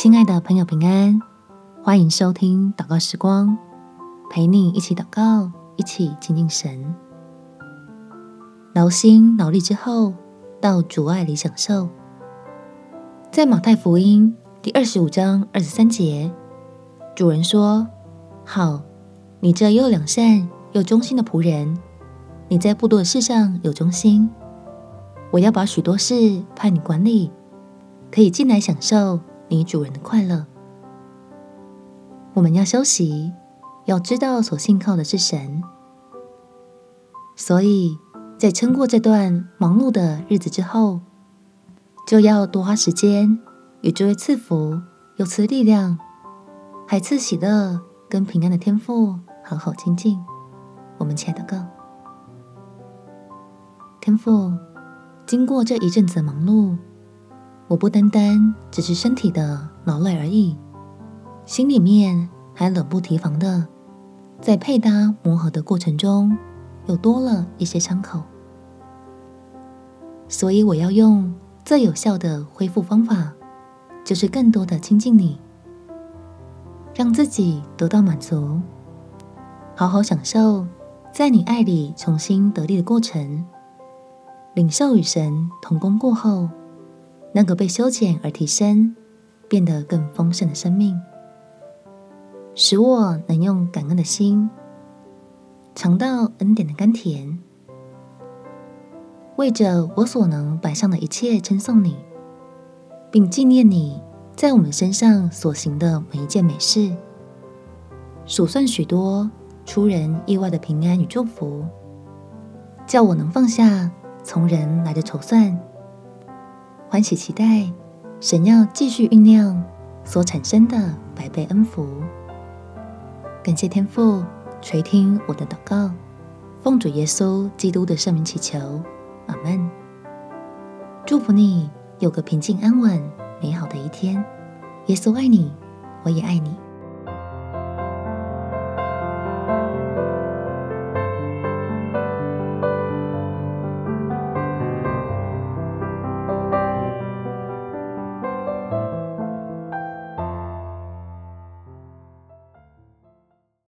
亲爱的朋友，平安，欢迎收听祷告时光，陪你一起祷告，一起亲近神。劳心劳力之后，到主爱里享受。在马太福音第二十五章二十三节，主人说：“好，你这又良善又忠心的仆人，你在不多的事上有忠心，我要把许多事派你管理，可以进来享受你主人的快乐。”我们要休息，要知道所信靠的是神，所以在撑过这段忙碌的日子之后，就要多花时间与这位赐福又赐力量，还赐喜乐跟平安的天赋好好亲近。我们亲爱的个天赋，经过这一阵子忙碌，我不单单只是身体的劳累而已，心里面还冷不提防的，在配搭磨合的过程中，又多了一些伤口，所以我要用。最有效的恢复方法，就是更多的亲近你，让自己得到满足，好好享受在你爱里重新得力的过程，领受与神同工过后，那个被修剪而提升、变得更丰盛的生命，使我能用感恩的心尝到恩典的甘甜。为着我所能摆上的一切称颂你，并纪念你在我们身上所行的每一件美事，数算许多出人意外的平安与祝福，叫我能放下从人来的筹算，欢喜期待神要继续酝酿所产生的百倍恩福。感谢天父垂听我的祷告，奉主耶稣基督的圣名祈求。阿门。祝福你有个平静安稳、美好的一天。耶稣爱你，我也爱你。